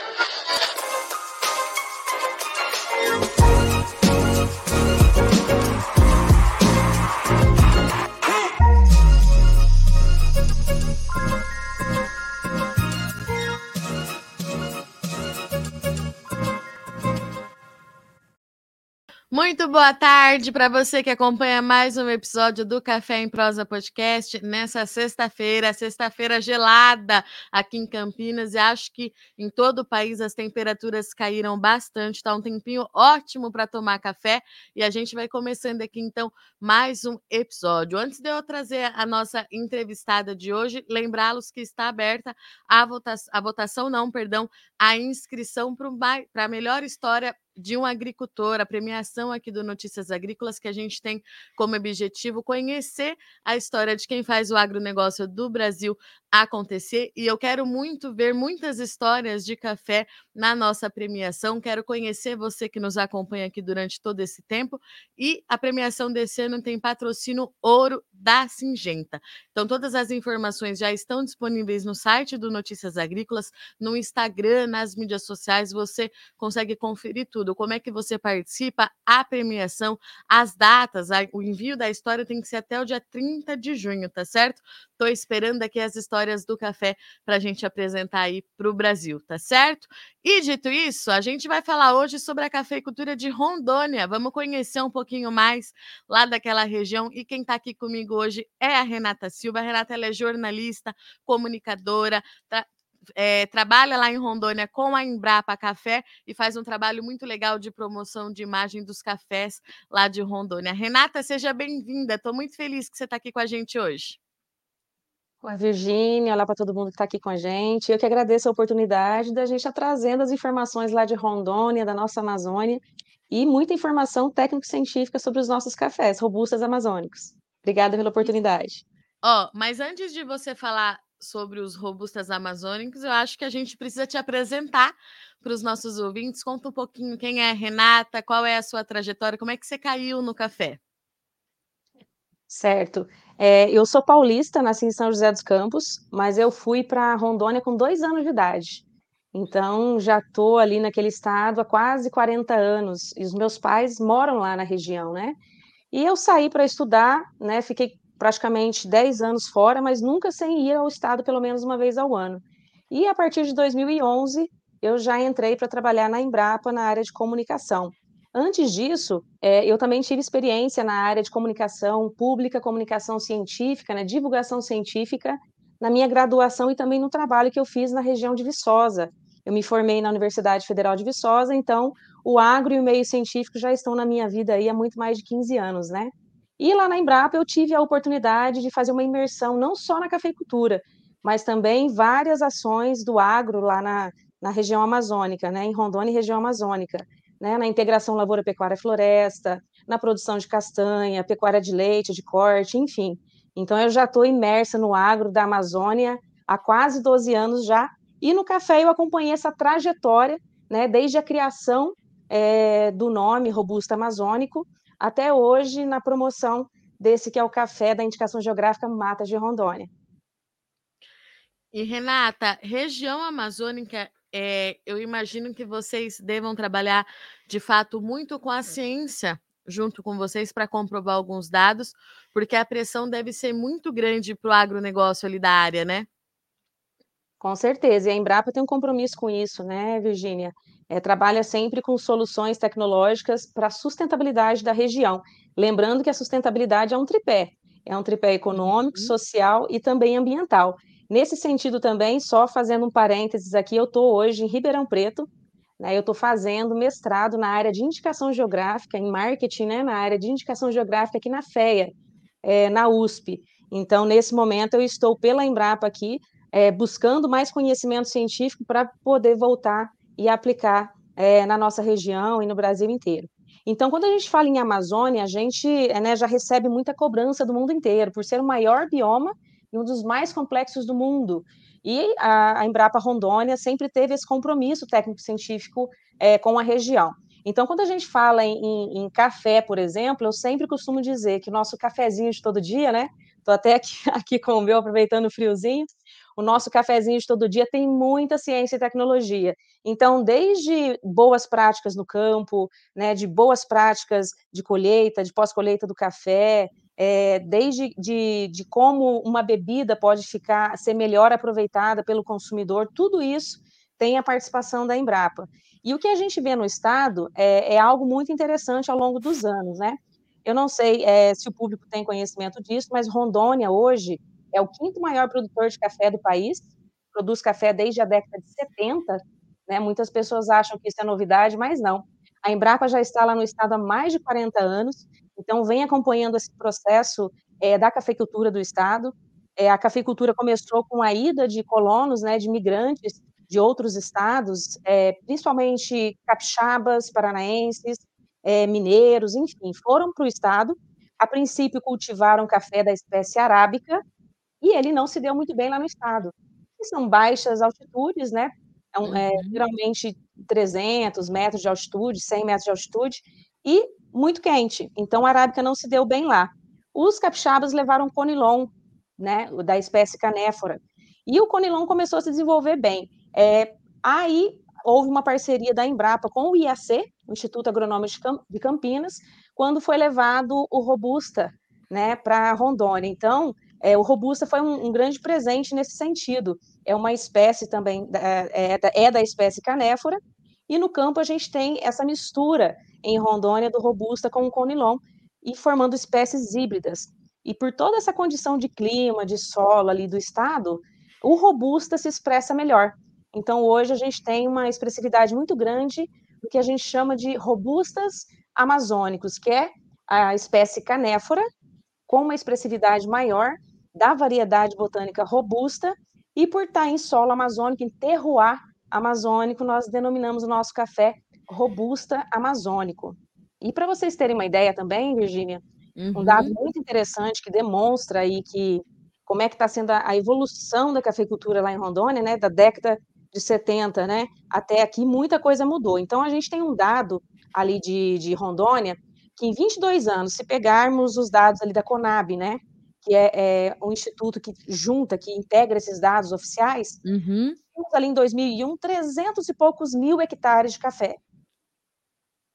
you Muito boa tarde para você que acompanha mais um episódio do Café em Prosa Podcast nessa sexta-feira, sexta-feira gelada aqui em Campinas e acho que em todo o país as temperaturas caíram bastante, está um tempinho ótimo para tomar café e a gente vai começando aqui então mais um episódio. Antes de eu trazer a nossa entrevistada de hoje, lembrá-los que está aberta a votação, a votação não, perdão, a inscrição para a melhor história de um agricultor, a premiação aqui do Notícias Agrícolas, que a gente tem como objetivo conhecer a história de quem faz o agronegócio do Brasil acontecer. E eu quero muito ver muitas histórias de café na nossa premiação. Quero conhecer você que nos acompanha aqui durante todo esse tempo. E a premiação desse ano tem patrocínio Ouro da Singenta. Então, todas as informações já estão disponíveis no site do Notícias Agrícolas, no Instagram, nas mídias sociais. Você consegue conferir tudo tudo, como é que você participa, a premiação, as datas, o envio da história tem que ser até o dia 30 de junho, tá certo? Estou esperando aqui as histórias do café para a gente apresentar aí para o Brasil, tá certo? E dito isso, a gente vai falar hoje sobre a cafeicultura de Rondônia. Vamos conhecer um pouquinho mais lá daquela região. E quem está aqui comigo hoje é a Renata Silva. A Renata ela é jornalista, comunicadora, tá é, trabalha lá em Rondônia com a Embrapa Café e faz um trabalho muito legal de promoção de imagem dos cafés lá de Rondônia. Renata, seja bem-vinda. Estou muito feliz que você está aqui com a gente hoje. Oi, Virgínia, olá para todo mundo que está aqui com a gente. Eu que agradeço a oportunidade da gente estar trazendo as informações lá de Rondônia, da nossa Amazônia, e muita informação técnico-científica sobre os nossos cafés robustas amazônicos. Obrigada pela oportunidade. Ó, oh, mas antes de você falar sobre os robustas amazônicos, eu acho que a gente precisa te apresentar para os nossos ouvintes. Conta um pouquinho quem é Renata, qual é a sua trajetória, como é que você caiu no café? Certo. É, eu sou paulista, nasci em São José dos Campos, mas eu fui para Rondônia com dois anos de idade. Então, já estou ali naquele estado há quase 40 anos, e os meus pais moram lá na região, né? E eu saí para estudar, né? Fiquei praticamente 10 anos fora, mas nunca sem ir ao estado pelo menos uma vez ao ano. E a partir de 2011, eu já entrei para trabalhar na Embrapa na área de comunicação. Antes disso, é, eu também tive experiência na área de comunicação pública, comunicação científica, né, divulgação científica, na minha graduação e também no trabalho que eu fiz na região de Viçosa. Eu me formei na Universidade Federal de Viçosa, então o agro e o meio científico já estão na minha vida aí há muito mais de 15 anos, né? E lá na Embrapa eu tive a oportunidade de fazer uma imersão não só na cafeicultura, mas também várias ações do agro lá na, na região amazônica, né, em Rondônia e região amazônica, né, na integração lavoura, pecuária floresta, na produção de castanha, pecuária de leite, de corte, enfim. Então eu já estou imersa no agro da Amazônia há quase 12 anos já, e no café eu acompanhei essa trajetória, né, desde a criação é, do nome Robusta Amazônico, até hoje na promoção desse que é o café da indicação geográfica Matas de Rondônia. E Renata, região amazônica, é, eu imagino que vocês devam trabalhar de fato muito com a ciência junto com vocês para comprovar alguns dados, porque a pressão deve ser muito grande para o agronegócio ali da área, né? Com certeza, e a Embrapa tem um compromisso com isso, né, Virgínia? É, trabalha sempre com soluções tecnológicas para a sustentabilidade da região. Lembrando que a sustentabilidade é um tripé, é um tripé econômico, uhum. social e também ambiental. Nesse sentido também, só fazendo um parênteses aqui, eu estou hoje em Ribeirão Preto, né, eu estou fazendo mestrado na área de indicação geográfica, em marketing, né, na área de indicação geográfica aqui na FEA, é, na USP. Então, nesse momento, eu estou pela Embrapa aqui, é, buscando mais conhecimento científico para poder voltar e aplicar é, na nossa região e no Brasil inteiro. Então, quando a gente fala em Amazônia, a gente né, já recebe muita cobrança do mundo inteiro, por ser o maior bioma e um dos mais complexos do mundo. E a, a Embrapa Rondônia sempre teve esse compromisso técnico-científico é, com a região. Então, quando a gente fala em, em, em, café, por exemplo, eu sempre costumo dizer que o nosso cafezinho de todo dia, né? Estou até aqui, aqui com o meu, aproveitando o friozinho, o nosso cafezinho de todo dia tem muita ciência e tecnologia. Então, desde boas práticas no campo, né, de boas práticas de colheita, de pós-colheita do café, é, desde de, de como uma bebida pode ficar ser melhor aproveitada pelo consumidor, tudo isso tem a participação da Embrapa. E o que a gente vê no estado é, é algo muito interessante ao longo dos anos, né? Eu não sei é, se o público tem conhecimento disso, mas Rondônia hoje é o quinto maior produtor de café do país, produz café desde a década de 70, né? Muitas pessoas acham que isso é novidade, mas não. A Embrapa já está lá no estado há mais de 40 anos então, vem acompanhando esse processo é, da cafeicultura do Estado. É, a cafeicultura começou com a ida de colonos, né, de migrantes de outros estados, é, principalmente capixabas, paranaenses, mineiros, enfim, foram para o Estado. A princípio, cultivaram café da espécie arábica, e ele não se deu muito bem lá no Estado. são baixas altitudes, né? Então, é, uhum. geralmente 300 metros de altitude, 100 metros de altitude, e muito quente. Então, a arábica não se deu bem lá. Os capixabas levaram conilon, né, da espécie canéfora. E o conilon começou a se desenvolver bem. É, aí houve uma parceria da Embrapa com o IAC, Instituto Agronômico de Campinas, quando foi levado o robusta, né, para Rondônia. Então, é, o robusta foi um, um, grande presente nesse sentido. É uma espécie também é, é, é da espécie canéfora. E no campo a gente tem essa mistura em Rondônia do robusta com o conilon e formando espécies híbridas. E por toda essa condição de clima, de solo ali do estado, o robusta se expressa melhor. Então hoje a gente tem uma expressividade muito grande do que a gente chama de robustas amazônicos, que é a espécie canéfora com uma expressividade maior da variedade botânica robusta e por estar em solo amazônico, em terroir amazônico, nós denominamos o nosso café robusta amazônico. E para vocês terem uma ideia também, Virgínia, uhum. um dado muito interessante que demonstra aí que como é que está sendo a, a, evolução da cafeicultura lá em Rondônia, né, da década de 70, né, até aqui muita coisa mudou. Então a gente tem um dado ali de, de Rondônia que em 22 anos, se pegarmos os dados ali da Conab, né, que é, é um instituto que junta, que integra esses dados oficiais, uhum. temos ali em 2001 300 e poucos mil hectares de café.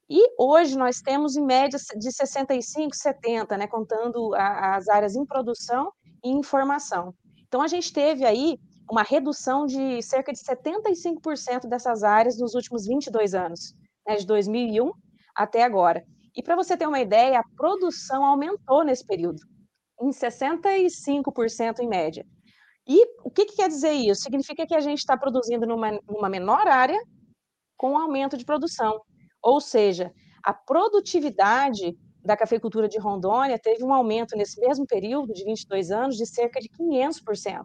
E hoje nós temos em média de 65, 70, né, contando a, as áreas em produção e informação. Então a gente teve aí uma redução de cerca de 75% dessas áreas nos últimos 22 anos, né, de 2001 até agora. E para você ter uma ideia, a produção aumentou nesse período, em 65% em média. E o que, que, quer dizer isso? Significa que a gente está produzindo numa, numa menor área com aumento de produção. Ou seja, a produtividade da cafeicultura de Rondônia teve um aumento nesse mesmo período de 22 anos de cerca de 500%.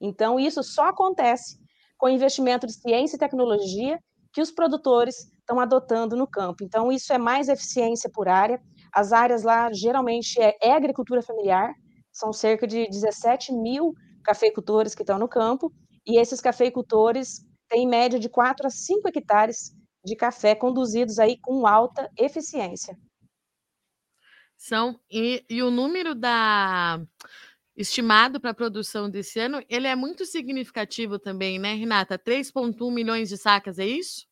Então, isso só acontece com investimento de ciência e tecnologia que os produtores estão adotando no campo. Então, isso é mais eficiência por área. As áreas lá, geralmente, é, é agricultura familiar, são cerca de 17 mil cafeicultores que estão no campo, e esses cafeicultores têm média de 4 a 5 hectares de café conduzidos aí com alta eficiência. São e, e o número da estimado para a produção desse ano, ele é muito significativo também, né, Renata? 3,1 milhões de sacas, é isso?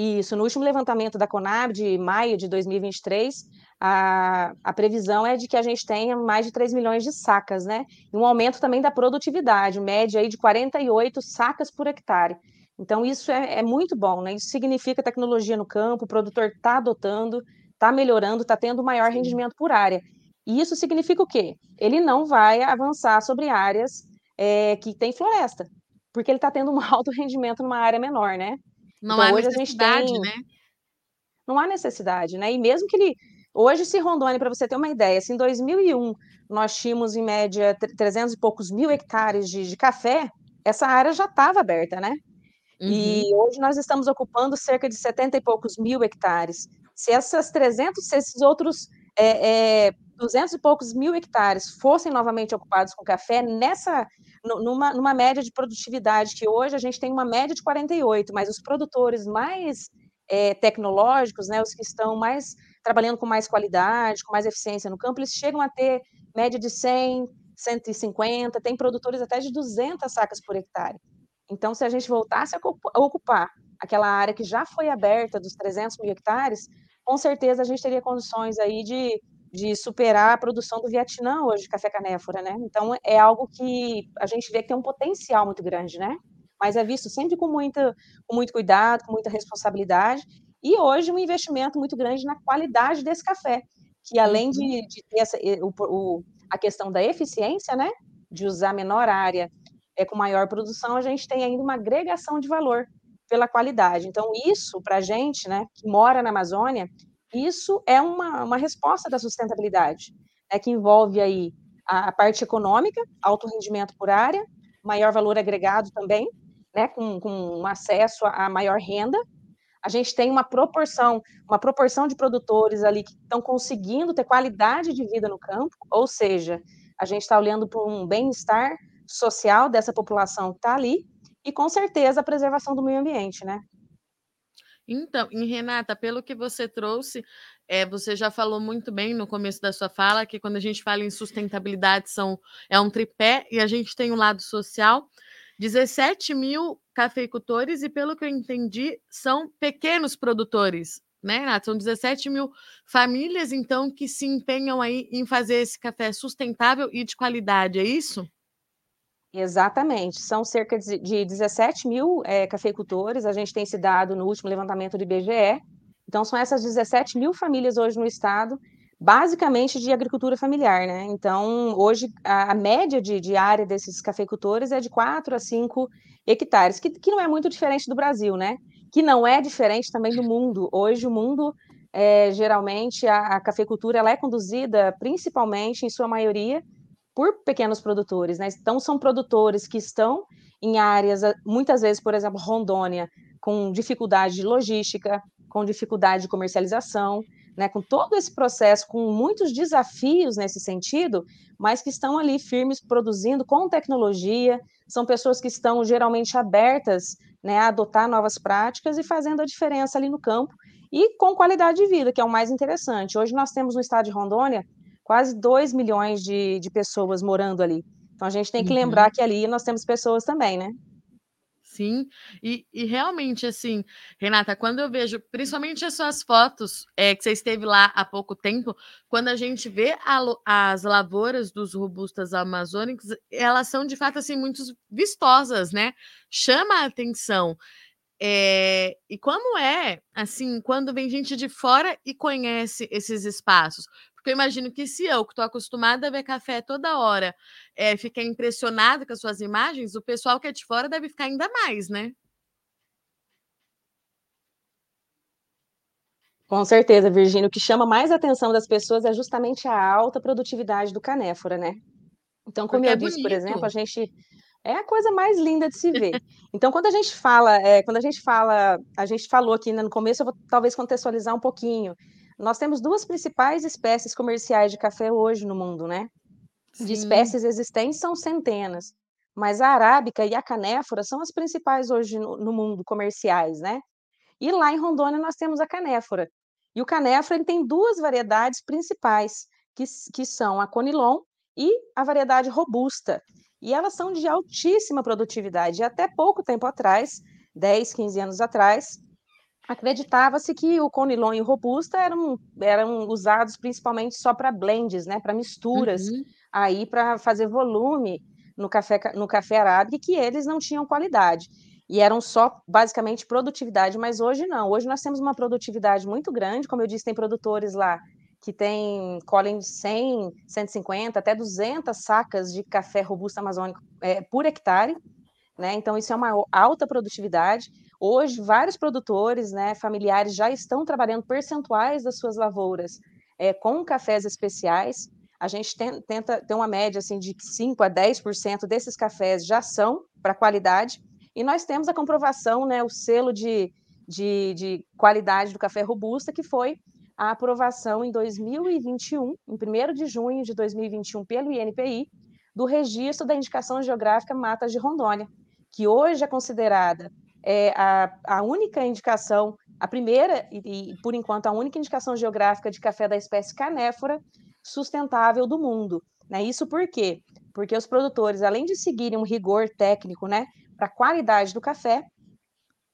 Isso, no último levantamento da Conab de maio de 2023, a, a previsão é de que a gente tenha mais de 3 milhões de sacas, né? E um aumento também da produtividade, média aí de 48 sacas por hectare. Então, isso é, é muito bom, né? Isso significa tecnologia no campo, o produtor está adotando, está melhorando, está tendo maior rendimento por área. E isso significa o quê? Ele não vai avançar sobre áreas é, que tem floresta, porque ele está tendo um alto rendimento numa área menor, né? Não então, há hoje necessidade, a gente tem... né? Não há necessidade, né? E mesmo que ele... Hoje, se Rondônia, para você ter uma ideia, se em 2001 nós tínhamos, em média, 300 e poucos mil hectares de, de café, essa área já estava aberta, né? Uhum. E hoje nós estamos ocupando cerca de 70 e poucos mil hectares. Se essas 300, se esses outros é, é, 200 e poucos mil hectares fossem novamente ocupados com café, nessa, numa, numa média de produtividade, que hoje a gente tem uma média de 48, mas os produtores mais é, tecnológicos, né, os que estão mais trabalhando com mais qualidade, com mais eficiência no campo, eles chegam a ter média de 100, 150, tem produtores até de 200 sacas por hectare. Então, se a gente voltasse a ocupar aquela área que já foi aberta dos 300 mil hectares, com certeza a gente teria condições aí de, de superar a produção do Vietnã hoje de café canéfora, né? Então, é algo que a gente vê que tem um potencial muito grande, né? Mas é visto sempre com, muita, com muito cuidado, com muita responsabilidade, e hoje um investimento muito grande na qualidade desse café, que além de, uhum. de ter essa, o, o, a questão da eficiência, né? De usar menor área é, com maior produção, a gente tem ainda uma agregação de valor pela qualidade. Então, isso, para a gente, né, que mora na Amazônia, isso é uma, uma resposta da sustentabilidade, né, que envolve aí a, a parte econômica, alto rendimento por área, maior valor agregado também, né, com, com acesso a, a maior renda. A gente tem uma proporção, uma proporção de produtores ali que estão conseguindo ter qualidade de vida no campo, ou seja, a gente está olhando para um bem-estar social dessa população que está ali, e com certeza a preservação do meio ambiente, né? Então, e Renata, pelo que você trouxe, é, você já falou muito bem no começo da sua fala que quando a gente fala em sustentabilidade são, é um tripé e a gente tem um lado social. 17 mil cafeicultores e, pelo que eu entendi, são pequenos produtores, né, Renata? São 17 mil famílias, então, que se empenham aí em fazer esse café sustentável e de qualidade, é isso? Exatamente, são cerca de 17 mil é, cafeicultores, a gente tem esse dado no último levantamento do IBGE, então são essas 17 mil famílias hoje no estado, basicamente de agricultura familiar, né? Então, hoje, a, a média de, de, área desses cafeicultores é de 4 a 5 hectares, que, que não é muito diferente do Brasil, né? Que não é diferente também do mundo. Hoje, o mundo, é, geralmente, a, a cafeicultura ela é conduzida, principalmente, em sua maioria, por pequenos produtores, né? Então são produtores que estão em áreas, muitas vezes, por exemplo, Rondônia, com dificuldade de logística, com dificuldade de comercialização, né? Com todo esse processo, com muitos desafios nesse sentido, mas que estão ali firmes produzindo com tecnologia, são pessoas que estão geralmente abertas, né, a adotar novas práticas e fazendo a diferença ali no campo e com qualidade de vida, que é o mais interessante. Hoje nós temos no estado de Rondônia quase 2 milhões de, de pessoas morando ali. Então a gente tem que uhum. lembrar que ali nós temos pessoas também, né? Sim, e, e, realmente, assim, Renata, quando eu vejo, principalmente as suas fotos, é, que você esteve lá há pouco tempo, quando a gente vê a, as lavouras dos robustas amazônicos, elas são de fato, assim, muito vistosas, né? Chama a atenção. É, e como é, assim, quando vem gente de fora e conhece esses espaços? Porque eu imagino que se eu, que estou acostumada a ver café toda hora, é, ficar impressionado com as suas imagens, o pessoal que é de fora deve ficar ainda mais, né? Com certeza, Virgínia. O que chama mais a atenção das pessoas é justamente a alta produtividade do canéfora, né? Então, como Porque eu é disse, por exemplo, a gente é a coisa mais linda de se ver. Então, quando a gente fala, é, quando a gente fala, a gente falou aqui né, no começo, eu vou talvez contextualizar um pouquinho. Nós temos duas principais espécies comerciais de café hoje no mundo, né? Sim. De espécies existentes são centenas, mas a arábica e a canéfora são as principais hoje no, no mundo comerciais, né? E lá em Rondônia nós temos a canéfora. E o canéfora ele tem duas variedades principais, que, que são a conilon e a variedade robusta. E elas são de altíssima produtividade. E até pouco tempo atrás, 10, 15 anos atrás, acreditava-se que o conilon e o robusta eram, eram usados principalmente só para blends, né, para misturas, uhum. aí para fazer volume no café, no café arábica, que eles não tinham qualidade. E eram só basicamente produtividade, mas hoje não. Hoje nós temos uma produtividade muito grande, como eu disse, tem produtores lá que tem, colhem 100, 150, até 200 sacas de café robusto amazônico é, por hectare, né? Então isso é uma alta produtividade. Hoje, vários produtores né, familiares já estão trabalhando percentuais das suas lavouras é, com cafés especiais. A gente tem, tenta ter uma média assim, de 5% a 10% desses cafés já são para qualidade. E nós temos a comprovação, né, o selo de, de, de qualidade do café robusta, que foi a aprovação em 2021, em 1 de junho de 2021, pelo INPI, do registro da indicação geográfica Matas de Rondônia, que hoje é considerada é a, a única indicação, a primeira e, e, por enquanto, a única indicação geográfica de café da espécie canéfora sustentável do mundo. Né? Isso por quê? porque os produtores, além de seguirem um rigor técnico, né, para a qualidade do café,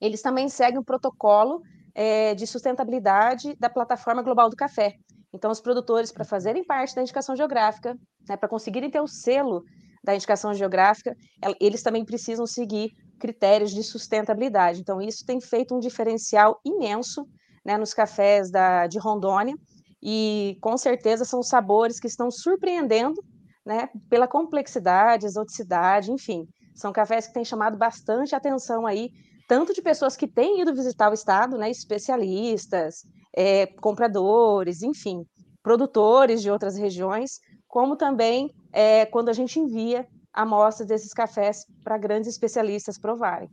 eles também seguem o protocolo é, de sustentabilidade da plataforma global do café. Então, os produtores, para fazerem parte da indicação geográfica, né, para conseguirem ter o selo da indicação geográfica, eles também precisam seguir critérios de sustentabilidade. Então, isso tem feito um diferencial imenso né, nos cafés da, de Rondônia, e com certeza são sabores que estão surpreendendo né, pela complexidade, exoticidade, enfim. São cafés que têm chamado bastante atenção aí, tanto de pessoas que têm ido visitar o estado, né, especialistas, é, compradores, enfim, produtores de outras regiões, como também é, quando a gente envia amostras desses cafés para grandes especialistas provarem.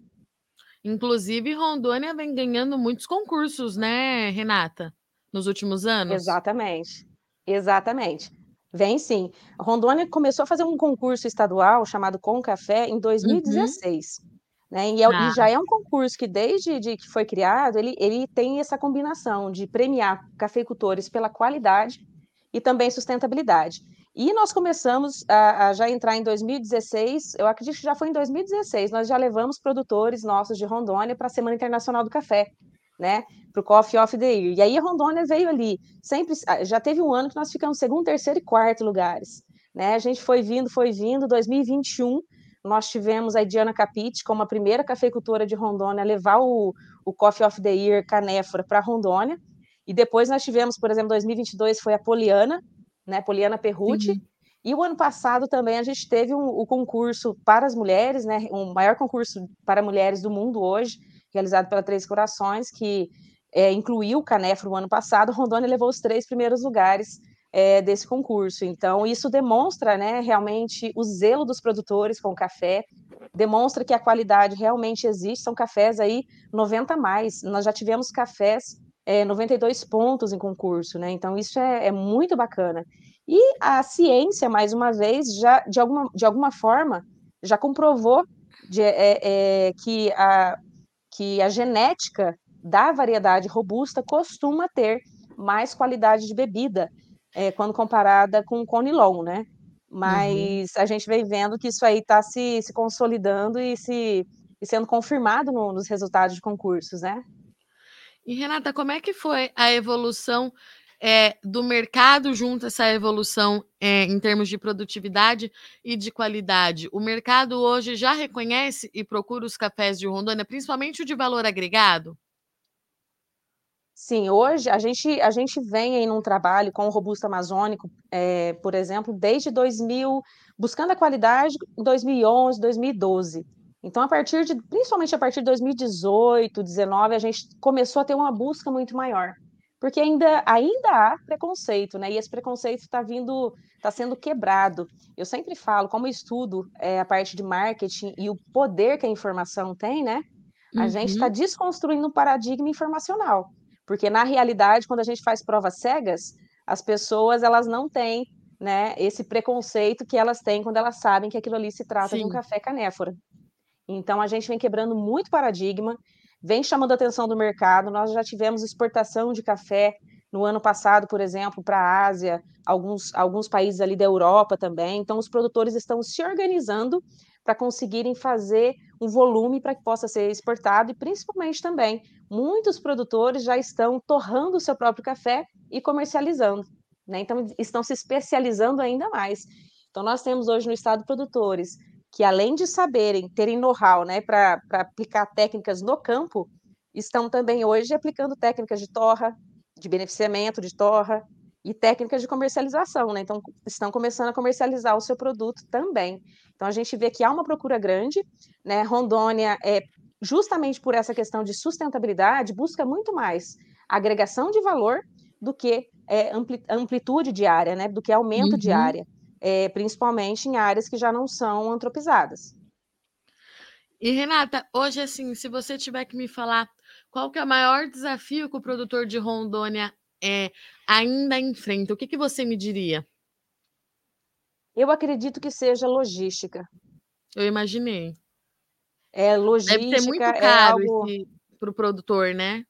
Inclusive, Rondônia vem ganhando muitos concursos, né, Renata, nos últimos anos? Exatamente, exatamente. Vem sim. Rondônia começou a fazer um concurso estadual chamado Com Café em 2016. Uhum. Né? E, é, ah. e, já é um concurso que, desde de que foi criado, ele, ele tem essa combinação de premiar cafeicultores pela qualidade e também sustentabilidade. E nós começamos a, a, já entrar em 2016, eu acredito que já foi em 2016, nós já levamos produtores nossos de Rondônia para a Semana Internacional do Café, né? Para o Coffee of the Year. E aí Rondônia veio ali. Sempre já teve um ano que nós ficamos segundo, terceiro e quarto lugares. Né? A gente foi vindo, foi vindo. 2021, nós tivemos a Diana Capite como a primeira cafeicultora de Rondônia a levar o, o Coffee of the Year Canéfora para Rondônia. E depois nós tivemos, por exemplo, 2022 foi a Poliana, né? Poliana Perrucci. Uhum. E o ano passado também a gente teve um, o concurso para as mulheres, né? O maior concurso para mulheres do mundo hoje, realizado pela Três Corações, que é, incluiu o Canefro no ano passado. Rondônia levou os três primeiros lugares é, desse concurso. Então, isso demonstra né, realmente o zelo dos produtores com o café, demonstra que a qualidade realmente existe. São cafés aí 90 a mais. Nós já tivemos cafés é, 92 pontos em concurso, né? Então, isso é, é muito bacana. E a ciência, mais uma vez, já de alguma, de alguma forma, já comprovou de, é, é, que, a, que a genética da variedade robusta costuma ter mais qualidade de bebida é, quando comparada com o Conilon, né? Mas uhum. a gente vem vendo que isso aí está se, se consolidando e, se, e sendo confirmado no, nos resultados de concursos, né? E Renata, como é que foi a evolução é, do mercado junto a essa evolução é, em termos de produtividade e de qualidade? O mercado hoje já reconhece e procura os cafés de Rondônia, principalmente o de valor agregado? Sim, hoje a gente, a gente vem aí num trabalho com o Robusto Amazônico, é, por exemplo, desde 2000, buscando a qualidade em 2011, 2012. Então, a partir de, principalmente a partir de 2018, 2019, a gente começou a ter uma busca muito maior, porque ainda, ainda há preconceito, né? E esse preconceito está vindo, está sendo quebrado. Eu sempre falo, como estudo é, a parte de marketing e o poder que a informação tem, né? A uhum. gente está desconstruindo um paradigma informacional. Porque na realidade, quando a gente faz provas cegas, as pessoas elas não têm né, esse preconceito que elas têm quando elas sabem que aquilo ali se trata Sim. de um café canéfora. Então a gente vem quebrando muito paradigma, vem chamando a atenção do mercado. Nós já tivemos exportação de café no ano passado, por exemplo, para a Ásia, alguns, alguns países ali da Europa também. Então os produtores estão se organizando para conseguirem fazer um volume para que possa ser exportado e principalmente também muitos produtores já estão torrando o seu próprio café e comercializando, né? Então estão se especializando ainda mais. Então nós temos hoje no estado produtores que além de saberem, terem know-how, né, para aplicar técnicas no campo, estão também hoje aplicando técnicas de torra, de beneficiamento de torra, e técnicas de comercialização, né? Então, estão começando a comercializar o seu produto também. Então, a gente vê que há uma procura grande, né? Rondônia, é, justamente por essa questão de sustentabilidade, busca muito mais agregação de valor do que é, ampli amplitude de área, né? Do que aumento uhum. de área, é, principalmente em áreas que já não são antropizadas. E Renata, hoje assim, se você tiver que me falar qual que é o maior desafio que o produtor de Rondônia é, ainda enfrenta, o que, que você me diria? Eu acredito que seja logística. Eu imaginei. É logística. Deve ser muito é caro é para o produtor, né?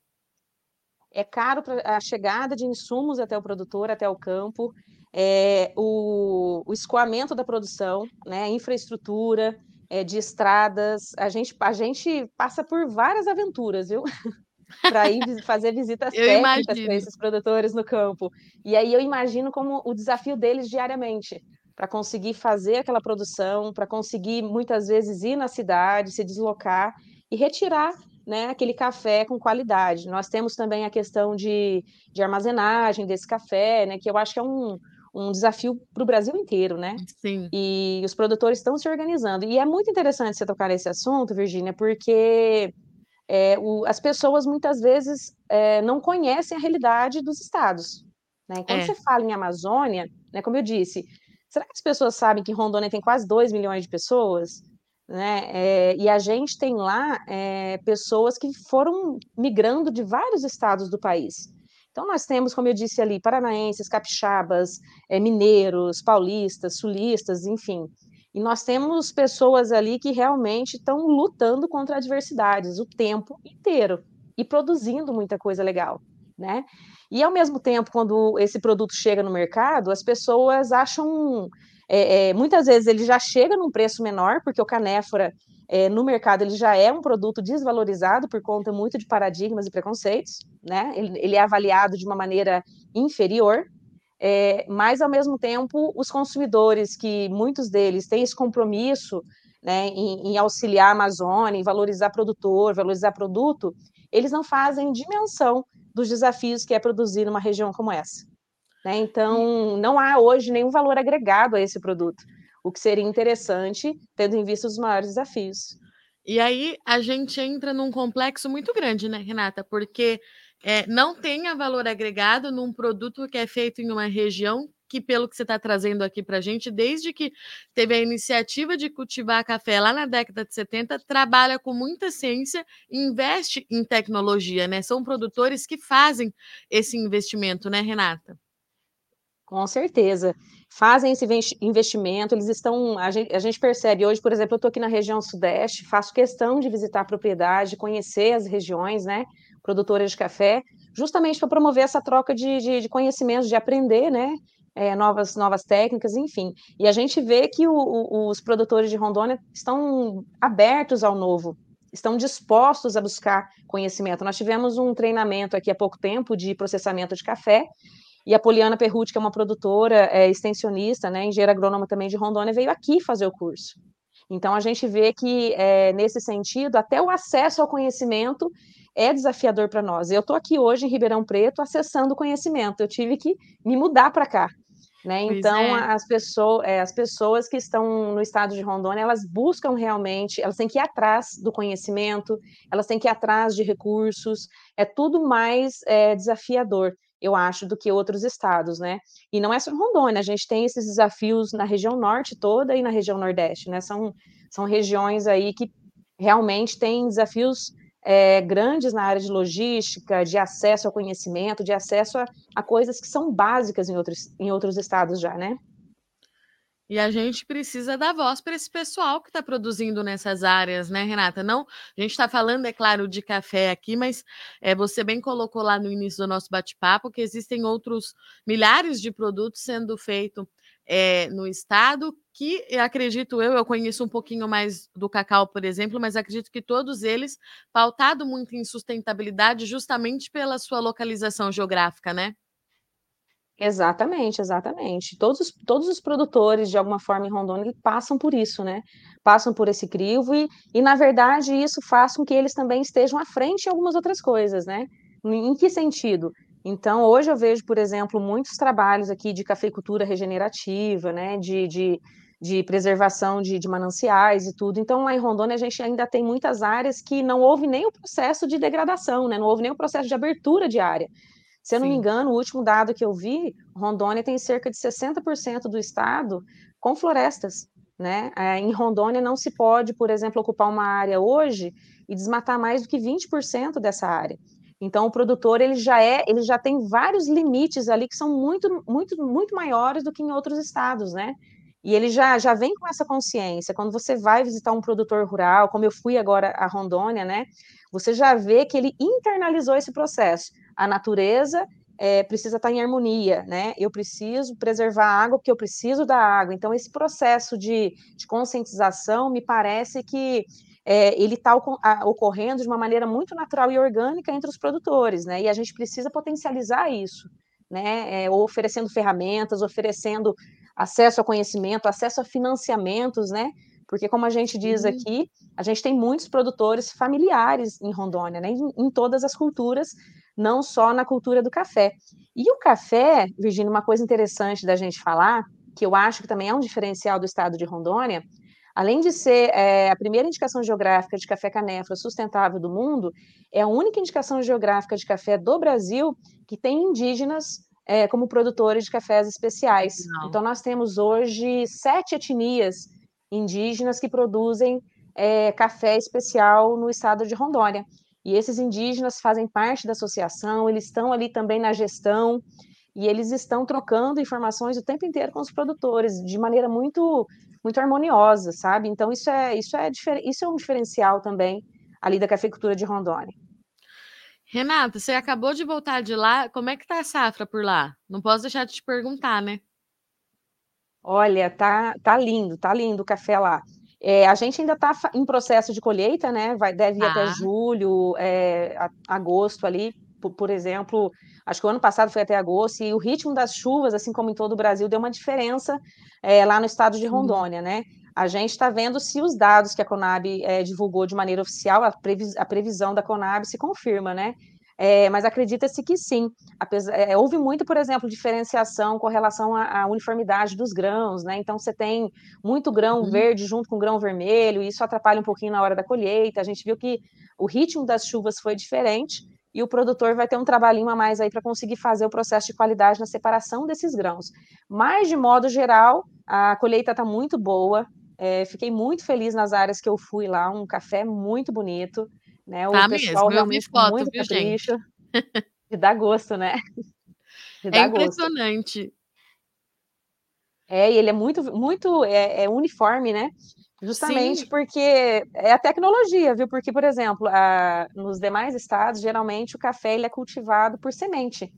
É caro a chegada de insumos até o produtor, até o campo. É, o, o, escoamento da produção, né, a infraestrutura é, de estradas. A gente, a gente passa por várias aventuras, viu? para ir fazer visitas técnicas para esses produtores no campo. E aí eu imagino como o desafio deles diariamente para conseguir fazer aquela produção, para conseguir muitas vezes ir na cidade, se deslocar e retirar né, aquele café com qualidade. Nós temos também a questão de, de armazenagem desse café, né, que eu acho que é um, um desafio para o Brasil inteiro, né? Sim. E os produtores estão se organizando. E é muito interessante você tocar nesse assunto, Virgínia, porque é, o, as pessoas muitas vezes é, não conhecem a realidade dos estados. Né? Quando é. você fala em Amazônia, né, como eu disse, será que as pessoas sabem que Rondônia tem quase 2 milhões de pessoas? Né? É, e a gente tem lá é, pessoas que foram migrando de vários estados do país. Então, nós temos, como eu disse ali, paranaenses, capixabas, é, mineiros, paulistas, sulistas, enfim. E nós temos pessoas ali que realmente estão lutando contra adversidades o tempo inteiro e produzindo muita coisa legal, né? E ao mesmo tempo, quando esse produto chega no mercado, as pessoas acham, é, é, muitas vezes ele já chega num preço menor, porque o canéfora é, no mercado ele já é um produto desvalorizado por conta muito de paradigmas e preconceitos, né? Ele, ele é avaliado de uma maneira inferior, é, mas ao mesmo tempo os consumidores, que muitos deles têm esse compromisso né, em, em auxiliar a Amazônia, em valorizar produtor, valorizar produto, eles não fazem dimensão dos desafios que é produzir numa região como essa. Né? Então, não há hoje nenhum valor agregado a esse produto o que seria interessante, tendo em vista os maiores desafios. E aí a gente entra num complexo muito grande, né, Renata? Porque é, não tem valor agregado num produto que é feito em uma região que, pelo que você está trazendo aqui para a gente, desde que teve a iniciativa de cultivar café lá na década de 70, trabalha com muita ciência e investe em tecnologia, né? São produtores que fazem esse investimento, né, Renata? Com certeza. Fazem esse investimento, eles estão. A gente, a gente percebe hoje, por exemplo, eu estou aqui na região Sudeste, faço questão de visitar a propriedade, conhecer as regiões, né, produtoras de café, justamente para promover essa troca de, de, de conhecimentos, de aprender, né, é, novas, novas técnicas, enfim. E a gente vê que o, o, os produtores de Rondônia estão abertos ao novo, estão dispostos a buscar conhecimento. Nós tivemos um treinamento aqui há pouco tempo de processamento de café, e a Poliana Perruti, que é uma produtora é, extensionista, né, engenheira agrônoma também de Rondônia, veio aqui fazer o curso. Então, a gente vê que, é, nesse sentido, até o acesso ao conhecimento é desafiador para nós. Eu estou aqui hoje em Ribeirão Preto acessando o conhecimento, eu tive que me mudar para cá. Né? Então, é. as, pessoas, é, as pessoas que estão no estado de Rondônia, elas buscam realmente, elas têm que ir atrás do conhecimento, elas têm que ir atrás de recursos, é tudo mais é, desafiador eu acho, do que outros estados, né? E não é só Rondônia, a gente tem esses desafios na região norte toda e na região nordeste, né? São, são regiões aí que realmente têm desafios é, grandes na área de logística, de acesso ao conhecimento, de acesso a, a coisas que são básicas em outros, em outros estados já, né? E a gente precisa dar voz para esse pessoal que está produzindo nessas áreas, né, Renata? Não, a gente está falando, é claro, de café aqui, mas é, você bem colocou lá no início do nosso bate-papo que existem outros milhares de produtos sendo feitos é, no estado, que acredito eu, eu conheço um pouquinho mais do cacau, por exemplo, mas acredito que todos eles pautado muito em sustentabilidade, justamente pela sua localização geográfica, né? Exatamente, exatamente. Todos os, todos os produtores, de alguma forma, em Rondônia, passam por isso, né? Passam por esse crivo e, e, na verdade, isso faz com que eles também estejam à frente em algumas outras coisas, né? Em que sentido? Então, hoje eu vejo, por exemplo, muitos trabalhos aqui de cafeicultura regenerativa, né? De, de, de preservação de, de mananciais e tudo. Então, lá em Rondônia, a gente ainda tem muitas áreas que não houve nem o processo de degradação, né? Não houve nem o processo de abertura de área. Se eu não Sim. me engano, o último dado que eu vi, Rondônia tem cerca de 60% do estado com florestas. Né? É, em Rondônia não se pode, por exemplo, ocupar uma área hoje e desmatar mais do que 20% dessa área. Então o produtor ele já é, ele já tem vários limites ali que são muito, muito, muito maiores do que em outros estados, né? E ele já, já vem com essa consciência. Quando você vai visitar um produtor rural, como eu fui agora a Rondônia, né? Você já vê que ele internalizou esse processo. A natureza é, precisa estar em harmonia, né? Eu preciso preservar a água porque eu preciso da água. Então, esse processo de, de conscientização me parece que é, ele está ocorrendo de uma maneira muito natural e orgânica entre os produtores, né? E a gente precisa potencializar isso, né? É, oferecendo ferramentas, oferecendo acesso a conhecimento, acesso a financiamentos, né? Porque, como a gente diz aqui, a gente tem muitos produtores familiares em Rondônia, né? Em, em todas as culturas, não só na cultura do café. E o café, Virginia, uma coisa interessante da gente falar, que eu acho que também é um diferencial do estado de Rondônia, além de ser é, a primeira indicação geográfica de café canéfora sustentável do mundo, é a única indicação geográfica de café do Brasil que tem indígenas é, como produtores de cafés especiais. Não. Então, nós temos hoje sete etnias indígenas que produzem é, café especial no estado de Rondônia. E esses indígenas fazem parte da associação, eles estão ali também na gestão, e eles estão trocando informações o tempo inteiro com os produtores, de maneira muito muito harmoniosa, sabe? Então isso é isso é isso é um diferencial também ali da cafeicultura de Rondônia. Renata, você acabou de voltar de lá, como é que tá a safra por lá? Não posso deixar de te perguntar, né? Olha, tá tá lindo, tá lindo o café lá. É, a gente ainda está em processo de colheita, né? Vai, deve ir ah. até julho, é, agosto ali, por, por, exemplo. Acho que o ano passado foi até agosto, e o ritmo das chuvas, assim como em todo o Brasil, deu uma diferença é, lá no estado de Rondônia, né? A gente está vendo se os dados que a Conab é, divulgou de maneira oficial, a, previs, a previsão da Conab se confirma, né? É, mas acredita-se que sim. Apesar, é, houve muito, por exemplo, diferenciação com relação à, à, uniformidade dos grãos, né? Então você tem muito grão uhum. verde junto com grão vermelho, e isso atrapalha um pouquinho na hora da colheita. A gente viu que o ritmo das chuvas foi diferente e o produtor vai ter um trabalhinho a mais aí para conseguir fazer o processo de qualidade na separação desses grãos. Mas, de modo geral, a colheita está muito boa. É, fiquei muito feliz nas áreas que eu fui lá, um café muito bonito. Né? O tá pessoal mesmo, realmente foto, muito viu, capricho. E dá gosto, né? é impressionante. Gosto. É, e ele é muito, muito é, é uniforme, né? Justamente Sim. porque é a tecnologia, viu? Porque, por exemplo, a, nos demais estados, geralmente o café ele é cultivado por semente.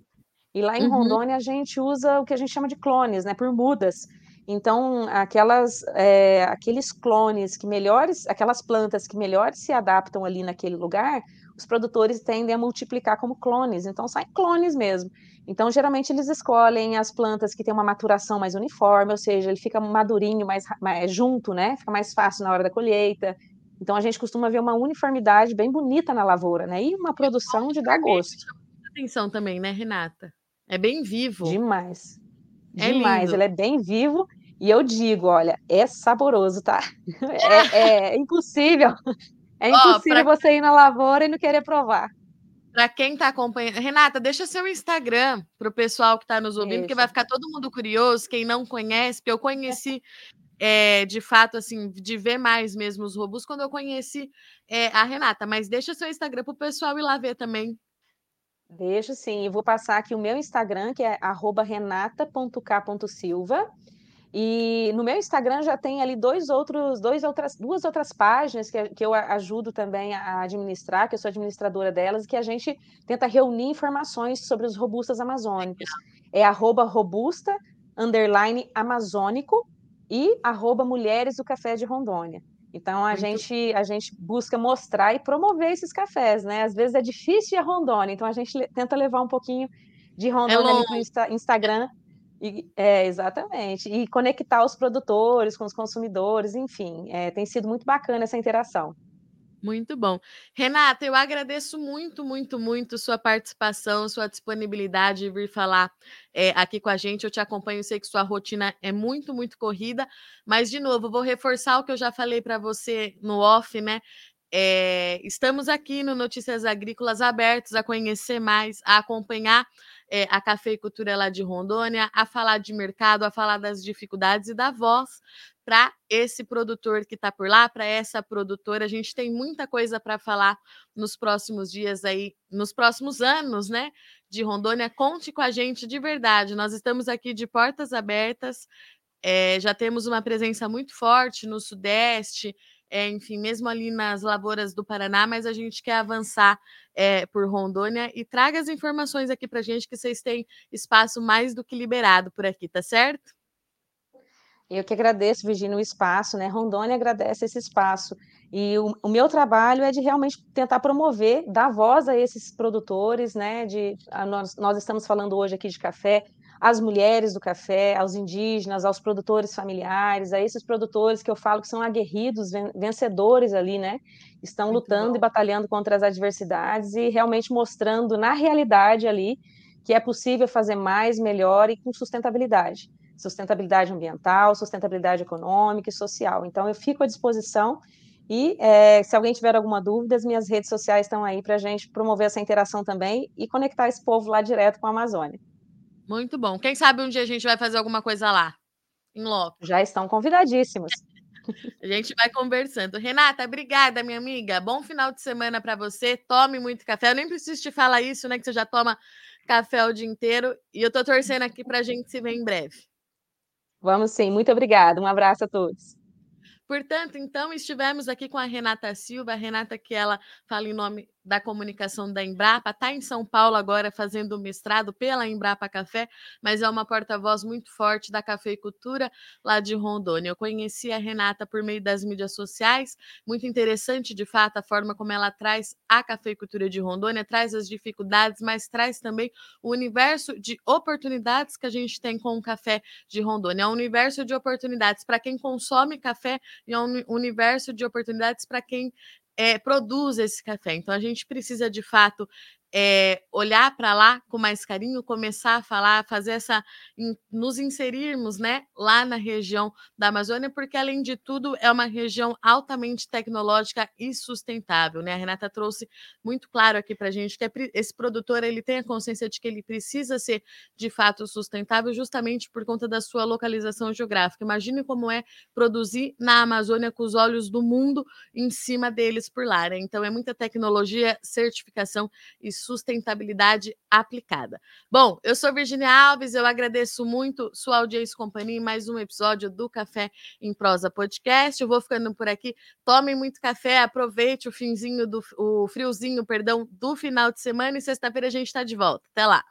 E lá em uhum. Rondônia a gente usa o que a gente chama de clones, né? Por mudas. Então, aquelas, é, aqueles clones que melhores, aquelas plantas que melhores se adaptam ali naquele lugar, os produtores tendem a multiplicar como clones. Então, saem clones mesmo. Então, geralmente eles escolhem as plantas que têm uma maturação mais uniforme, ou seja, ele fica madurinho, mais, mais junto, né? Fica mais fácil na hora da colheita. Então, a gente costuma ver uma uniformidade bem bonita na lavoura, né? E uma produção de dar gosto. Atenção também, né, Renata? É bem vivo. Demais. É Demais, lindo. ele é bem vivo. E eu digo, olha, é saboroso, tá? É, é impossível. É impossível oh, pra... você ir na lavoura e não querer provar. Para quem está acompanhando, Renata, deixa seu Instagram para o pessoal que está nos ouvindo, Isso. porque vai ficar todo mundo curioso, quem não conhece, porque eu conheci é, de fato, assim, de ver mais mesmo os robôs quando eu conheci é, a Renata. Mas deixa seu Instagram para o pessoal ir lá ver também. Deixo sim, eu vou passar aqui o meu Instagram, que é renata.k.silva. E no meu Instagram já tem ali dois outros, dois outras, duas outras páginas que, que eu ajudo também a administrar, que eu sou administradora delas, e que a gente tenta reunir informações sobre os robustas amazônicos. É arroba robusta, underline amazônico, e arroba mulheres do café de Rondônia. Então a gente a gente busca mostrar e promover esses cafés, né? Às vezes é difícil ir a Rondônia, então a gente tenta levar um pouquinho de é Rondônia é para o Insta, Instagram. E, é, exatamente. E conectar os produtores com os consumidores, enfim, é, tem sido muito bacana essa interação. Muito bom. Renata, eu agradeço muito, muito, muito sua participação, sua disponibilidade de vir falar é, aqui com a gente. Eu te acompanho, sei que sua rotina é muito, muito corrida, mas, de novo, vou reforçar o que eu já falei para você no off, né? É, estamos aqui no Notícias Agrícolas abertos a conhecer mais, a acompanhar é, a cafeicultura lá de Rondônia, a falar de mercado, a falar das dificuldades e da voz para esse produtor que está por lá, para essa produtora. A gente tem muita coisa para falar nos próximos dias aí, nos próximos anos, né? De Rondônia. Conte com a gente de verdade. Nós estamos aqui de portas abertas. É, já temos uma presença muito forte no Sudeste, é, enfim, mesmo ali nas lavouras do Paraná, mas a gente quer avançar é, por Rondônia e traga as informações aqui para gente que vocês têm espaço mais do que liberado por aqui, tá certo? Eu que agradeço, Virginia, o espaço, né? Rondônia agradece esse espaço. E o, o, meu trabalho é de realmente tentar promover, dar voz a esses produtores, né? De, a, nós, nós estamos falando hoje aqui de café, às mulheres do café, aos indígenas, aos produtores familiares, a esses produtores que eu falo que são aguerridos, vencedores ali, né? Estão Muito lutando bom. e batalhando contra as adversidades e realmente mostrando na realidade ali que é possível fazer mais, melhor e com sustentabilidade sustentabilidade ambiental, sustentabilidade econômica e social. Então, eu fico à disposição e é, se alguém tiver alguma dúvida, as minhas redes sociais estão aí para a gente promover essa interação também e conectar esse povo lá direto com a Amazônia. Muito bom. Quem sabe um dia a gente vai fazer alguma coisa lá, em loco. Já estão convidadíssimos. A gente vai conversando. Renata, obrigada, minha amiga. Bom final de semana para você. Tome muito café. Eu nem preciso te falar isso, né? Que você já toma café o dia inteiro. E eu tô torcendo aqui para a gente se ver em breve. Vamos sim, muito obrigada. Um abraço a todos. Portanto, então, estivemos aqui com a Renata Silva, a Renata que ela fala em nome da comunicação da Embrapa, está em São Paulo agora fazendo mestrado pela Embrapa Café, mas é uma porta-voz muito forte da cafeicultura lá de Rondônia. Eu conheci a Renata por meio das mídias sociais, muito interessante de fato a forma como ela traz a cafeicultura de Rondônia, traz as dificuldades, mas traz também o universo de oportunidades que a gente tem com o café de Rondônia. É um universo de oportunidades para quem consome café e é um universo de oportunidades para quem é, produz esse café. Então a gente precisa de fato é, olhar para lá com mais carinho, começar a falar, fazer essa, nos inserirmos, né, lá na região da Amazônia, porque além de tudo é uma região altamente tecnológica e sustentável, né? A Renata trouxe muito claro aqui para a gente que é, esse produtor ele tem a consciência de que ele precisa ser de fato sustentável, justamente por conta da sua localização geográfica. Imagine como é produzir na Amazônia com os olhos do mundo em cima deles por lá, né? Então é muita tecnologia, certificação e sustentabilidade aplicada. Bom, eu sou Virginia Alves, eu agradeço muito sua audiência e companhia em mais um episódio do Café em Prosa Podcast. Eu vou ficando por aqui. Tomem muito café, aproveite o finzinho do o friozinho, perdão, do final de semana e sexta-feira a gente está de volta. Até lá.